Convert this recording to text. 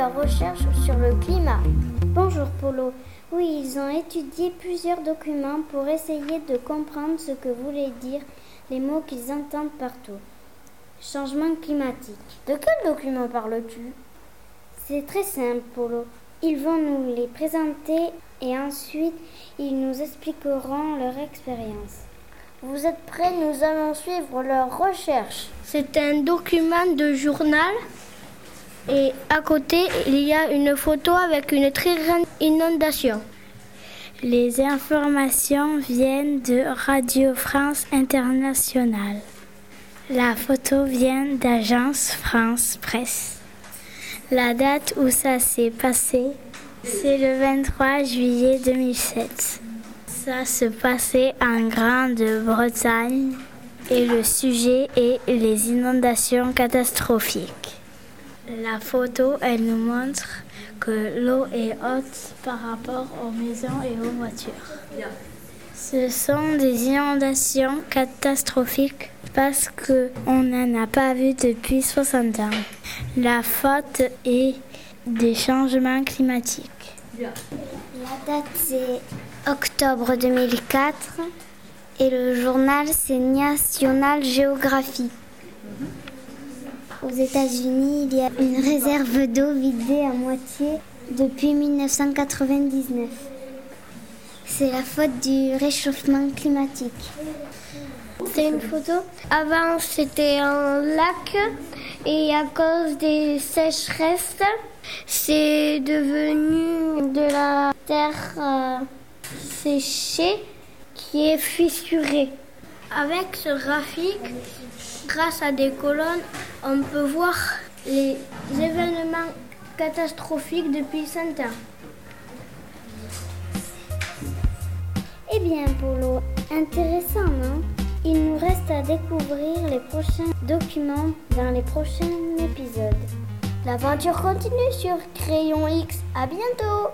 leurs recherches sur le climat. Bonjour Polo. Oui, ils ont étudié plusieurs documents pour essayer de comprendre ce que voulaient dire les mots qu'ils entendent partout. Changement climatique. De quel document parles-tu? C'est très simple, Polo. Ils vont nous les présenter et ensuite ils nous expliqueront leur expérience. Vous êtes prêts? Nous allons suivre leurs recherches. C'est un document de journal et à côté il y a une photo avec une très grande inondation. Les informations viennent de Radio France Internationale. La photo vient d'Agence France Presse. La date où ça s'est passé, c'est le 23 juillet 2007. Ça se passait en Grande-Bretagne et le sujet est les inondations catastrophiques. La photo, elle nous montre que l'eau est haute par rapport aux maisons et aux voitures. Ce sont des inondations catastrophiques parce qu'on n'en a pas vu depuis 60 ans. La faute est des changements climatiques. La date c'est octobre 2004 et le journal c'est National Geographic. Aux États-Unis, il y a une réserve d'eau vidée à moitié depuis 1999. C'est la faute du réchauffement climatique. C'est une photo. Avant, c'était un lac et à cause des sécheresses, c'est devenu de la terre euh, séchée qui est fissurée. Avec ce graphique, grâce à des colonnes, on peut voir les événements catastrophiques depuis 100 ans. Eh bien, Polo, intéressant, non? Il nous reste à découvrir les prochains documents dans les prochains épisodes. L'aventure continue sur Crayon X. À bientôt